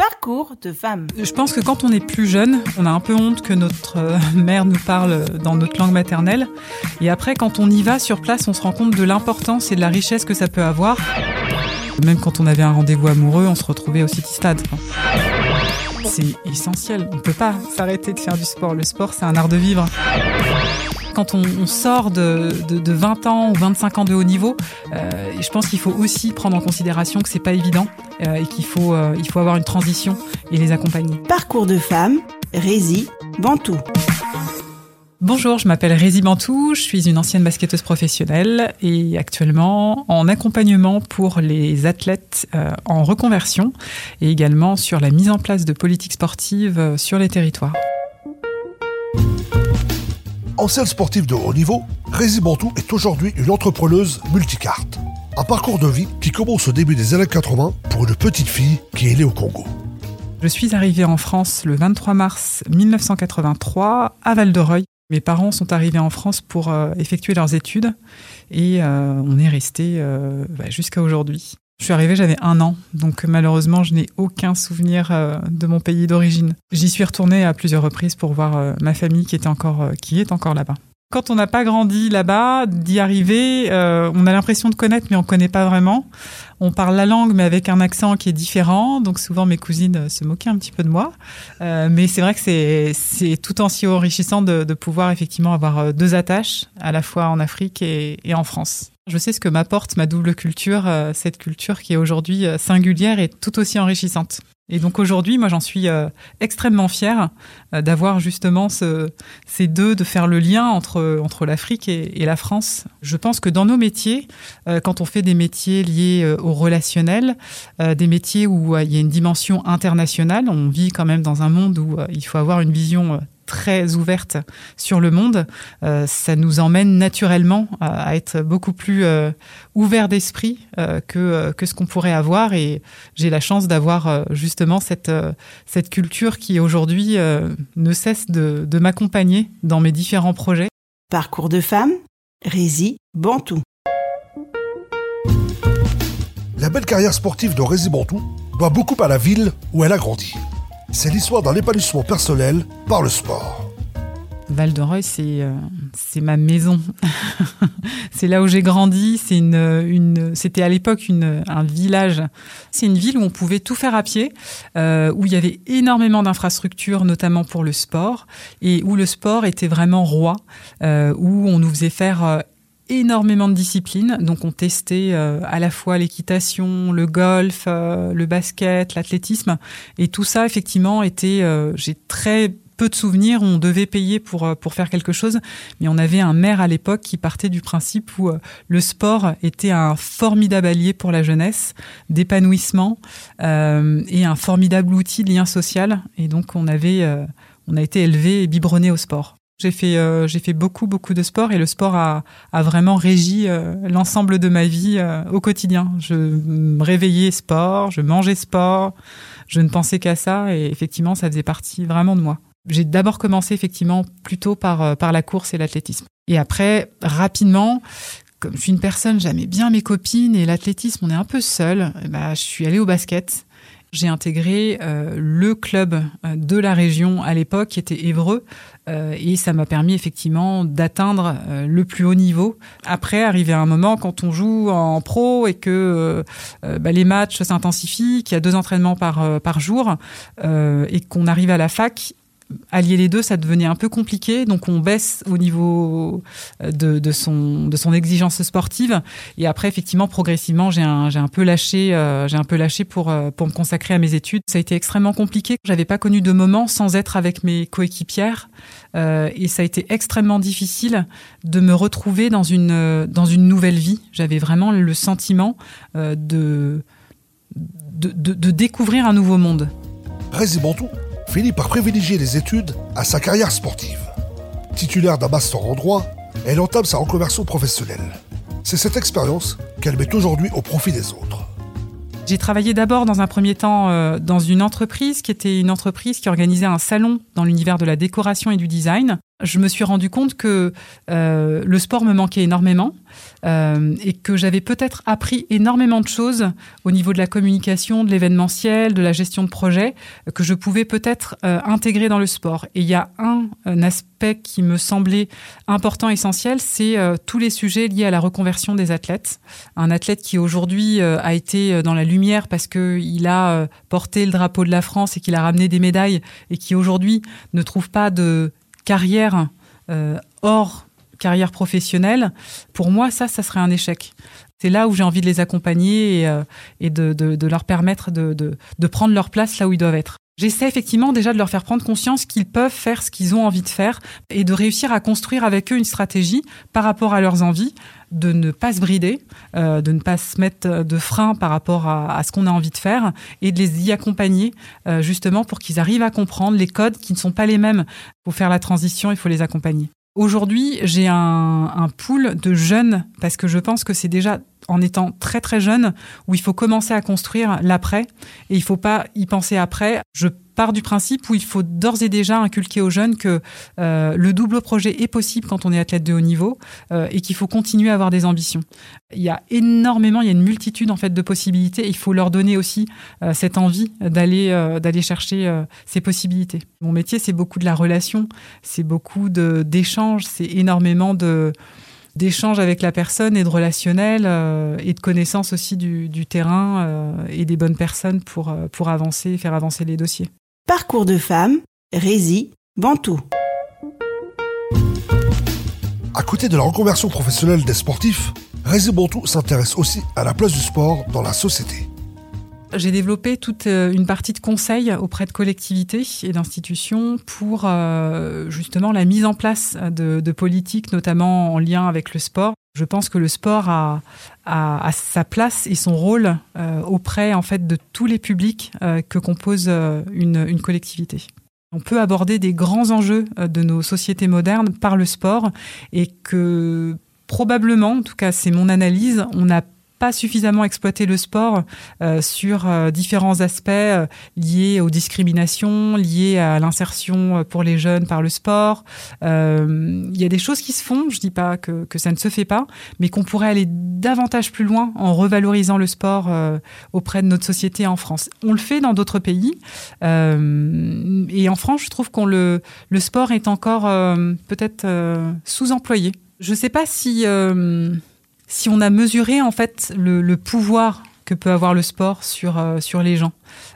Parcours de femme. Je pense que quand on est plus jeune, on a un peu honte que notre euh, mère nous parle dans notre langue maternelle. Et après, quand on y va sur place, on se rend compte de l'importance et de la richesse que ça peut avoir. Même quand on avait un rendez-vous amoureux, on se retrouvait au City Stade. C'est essentiel. On ne peut pas s'arrêter de faire du sport. Le sport, c'est un art de vivre. Quand on, sort de, 20 ans ou 25 ans de haut niveau, euh, je pense qu'il faut aussi prendre en considération que c'est pas évident euh, et qu'il faut, euh, il faut avoir une transition et les accompagner. Parcours de femme, Rési, Bantou. Bonjour, je m'appelle Rézi Bantou, je suis une ancienne basketteuse professionnelle et actuellement en accompagnement pour les athlètes en reconversion et également sur la mise en place de politiques sportives sur les territoires. Ancienne sportive de haut niveau, Rézi Bantou est aujourd'hui une entrepreneuse multicarte. Un parcours de vie qui commence au début des années 80 pour une petite fille qui est née au Congo. Je suis arrivée en France le 23 mars 1983 à Val-de-Reuil. Mes parents sont arrivés en France pour euh, effectuer leurs études et euh, on est resté euh, bah, jusqu'à aujourd'hui. Je suis arrivée, j'avais un an, donc malheureusement, je n'ai aucun souvenir euh, de mon pays d'origine. J'y suis retournée à plusieurs reprises pour voir euh, ma famille qui, était encore, euh, qui est encore là-bas. Quand on n'a pas grandi là-bas, d'y arriver, on a l'impression de connaître, mais on ne connaît pas vraiment. On parle la langue, mais avec un accent qui est différent. Donc souvent, mes cousines se moquaient un petit peu de moi. mais c'est vrai que c'est tout aussi enrichissant de, pouvoir effectivement avoir deux attaches, à la fois en Afrique et en France. Je sais ce que m'apporte ma double culture, euh, cette culture qui est aujourd'hui euh, singulière et tout aussi enrichissante. Et donc aujourd'hui, moi j'en suis euh, extrêmement fière d'avoir justement ces deux, de faire le lien entre, entre l'Afrique et, la France. Je pense que dans nos métiers, quand on fait des métiers liés au relationnel, des métiers où il y a une dimension internationale, on vit quand même dans un monde où il faut avoir une vision très ouverte sur le monde, euh, ça nous emmène naturellement à, être beaucoup plus euh, ouvert d'esprit euh, que, que ce qu'on pourrait avoir. Et j'ai la chance d'avoir justement cette, cette culture qui aujourd'hui ne cesse de, de m'accompagner dans mes différents projets. Parcours de femme, Rézi Bantou. La belle carrière sportive de Rézi Bantou doit beaucoup à la ville où elle a grandi. C'est l'histoire d'un épanouissement personnel par le sport. Val de Reuil, c'est euh, ma maison. c'est là où j'ai grandi. Une c'était à l'époque une un village. C'est une ville où on pouvait tout faire à pied, euh, où il y avait énormément d'infrastructures, notamment pour le sport, et où le sport était vraiment roi, euh, où on nous faisait faire énormément de disciplines. Donc on testait euh, à la fois l'équitation, le golf, euh, le basket, l'athlétisme. Et tout ça, effectivement, était... Euh, j'ai très peu de souvenirs, on devait payer pour, pour faire quelque chose, mais on avait un maire à l'époque qui partait du principe où le sport était un formidable allié pour la jeunesse, d'épanouissement et un formidable outil de lien social. Et donc on avait, on a été élevé et biberonné au sport. J'ai fait, euh, j'ai fait beaucoup, beaucoup de sport et le sport a, a vraiment régi euh, l'ensemble de ma vie euh, au quotidien. Je me réveillais sport, je mangeais sport, je ne pensais qu'à ça et effectivement, ça faisait partie vraiment de moi. J'ai d'abord commencé effectivement plutôt par, par la course et l'athlétisme. Et après, rapidement, comme je suis une personne, j'aimais bien mes copines et l'athlétisme, on est un peu seul, bah, je suis allée au basket j'ai intégré euh, le club euh, de la région à l'époque, qui était Évreux, euh, et ça m'a permis effectivement d'atteindre le plus haut niveau. Après, arrivé à un moment quand on joue en pro et que bah, les matchs s'intensifient, qu'il y a deux entraînements par par jour, et qu'on arrive à la fac, allier les deux, ça devenait un peu compliqué. Donc on baisse au niveau euh, de, son de son exigence sportive. Et après, effectivement, progressivement, j'ai un un peu lâché euh, j'ai un peu lâché pour euh, pour me consacrer à mes études. Ça a été extrêmement compliqué. J'avais pas connu de moment sans être avec mes coéquipières. et ça a été extrêmement difficile de me retrouver dans une dans une nouvelle vie. J'avais vraiment le sentiment de, de, de, découvrir un nouveau monde. tout finit par privilégier les études à sa carrière sportive. Titulaire d'un master en droit, elle entame sa reconversion professionnelle. C'est cette expérience qu'elle met aujourd'hui au profit des autres. J'ai travaillé d'abord dans un premier temps euh, dans une entreprise qui était une entreprise qui organisait un salon dans l'univers de la décoration et du design. Je me suis rendu compte que euh, le sport me manquait énormément euh, et que j'avais peut-être appris énormément de choses au niveau de la communication, de l'événementiel, de la gestion de projet, que je pouvais peut-être euh, intégrer dans le sport. Et il y a un, un, aspect qui me semblait important, essentiel, c'est tous les sujets liés à la reconversion des athlètes. Un athlète qui aujourd'hui a été dans la lumière parce qu'il a porté le drapeau de la France et qu'il a ramené des médailles et qui aujourd'hui ne trouve pas de carrière euh, hors carrière professionnelle, pour moi, ça, ça serait un échec. C'est là où j'ai envie de les accompagner et, euh, de, leur permettre de, prendre leur place là où ils doivent être. J'essaie effectivement déjà de leur faire prendre conscience qu'ils peuvent faire ce qu'ils ont envie de faire et de réussir à construire avec eux une stratégie par rapport à leurs envies, de ne pas se brider, euh, de ne pas se mettre de frein par rapport à, ce qu'on a envie de faire et de les y accompagner euh, justement pour qu'ils arrivent à comprendre les codes qui ne sont pas les mêmes. Pour faire la transition, il faut les accompagner. Aujourd'hui, j'ai un, un pool de jeunes parce que je pense que c'est déjà en étant très très jeune où il faut commencer à construire l'après et il faut pas y penser après. Je pars du principe où il faut d'ores et déjà inculquer aux jeunes que euh, le double projet est possible quand on est athlète de haut niveau euh, et qu'il faut continuer à avoir des ambitions. Il y a énormément, il y a une multitude en fait de possibilités. Et il faut leur donner aussi euh, cette envie d'aller d'aller chercher ces possibilités. Mon métier, c'est beaucoup de la relation, c'est beaucoup d'échanges, c'est énormément de d'échange avec la personne et de relationnel euh, et de connaissance aussi du, terrain euh, et des bonnes personnes pour, euh, pour avancer et faire avancer les dossiers. Parcours de femme, Rési, Bantou. À côté de la reconversion professionnelle des sportifs, Rési Bantou s'intéresse aussi à la place du sport dans la société. J'ai développé toute euh, une partie de conseils auprès de collectivités et d'institutions pour euh, justement la mise en place de, politiques, notamment en lien avec le sport. Je pense que le sport a, a, sa place et son rôle euh, auprès en fait de tous les publics que compose une, une collectivité. On peut aborder des grands enjeux de nos sociétés modernes par le sport et que probablement, en tout cas c'est mon analyse, on n'a pas suffisamment exploité le sport euh, sur euh, différents aspects euh, liés aux discriminations, liés à l'insertion pour les jeunes par le sport. Il y a des choses qui se font, je dis pas que, que ça ne se fait pas, mais qu'on pourrait aller davantage plus loin en revalorisant le sport auprès de notre société en France. On le fait dans d'autres pays, et en France, je trouve qu'on le, le sport est encore peut-être sous-employé. Je sais pas si si on a mesuré en fait le, pouvoir que peut avoir le sport sur, euh, sur les gens.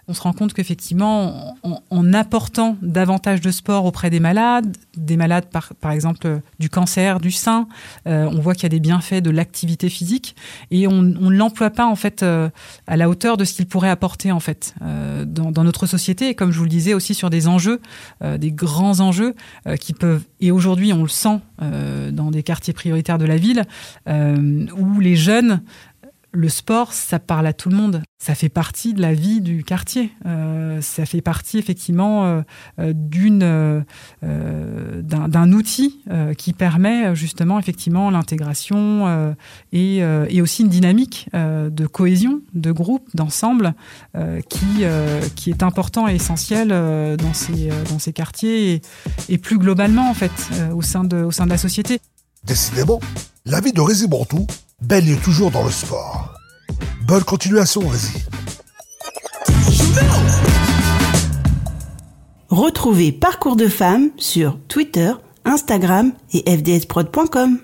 On se rend compte qu'effectivement, en, apportant davantage de sport auprès des malades, des malades par, par exemple du cancer du sein, euh, on voit qu'il y a des bienfaits de l'activité physique et on ne l'emploie pas en fait euh, à la hauteur de ce qu'il pourrait apporter en fait dans, dans, notre société et comme je vous le disais aussi sur des enjeux, des grands enjeux qui peuvent et aujourd'hui on le sent dans des quartiers prioritaires de la ville où les jeunes le sport, ça parle à tout le monde. Ça fait partie de la vie du quartier. Euh, ça fait partie effectivement euh, euh, d'un outil qui permet justement effectivement l'intégration et, et, aussi une dynamique de cohésion, de groupe, d'ensemble qui qui est important et essentiel dans ces dans ces quartiers et, plus globalement en fait au sein de au sein de la société. Décidément, la vie de Rézibantou baigne toujours dans le sport. Bonne continuation, Rézi. Retrouvez Parcours de femmes sur Twitter, Instagram et fdsprod.com.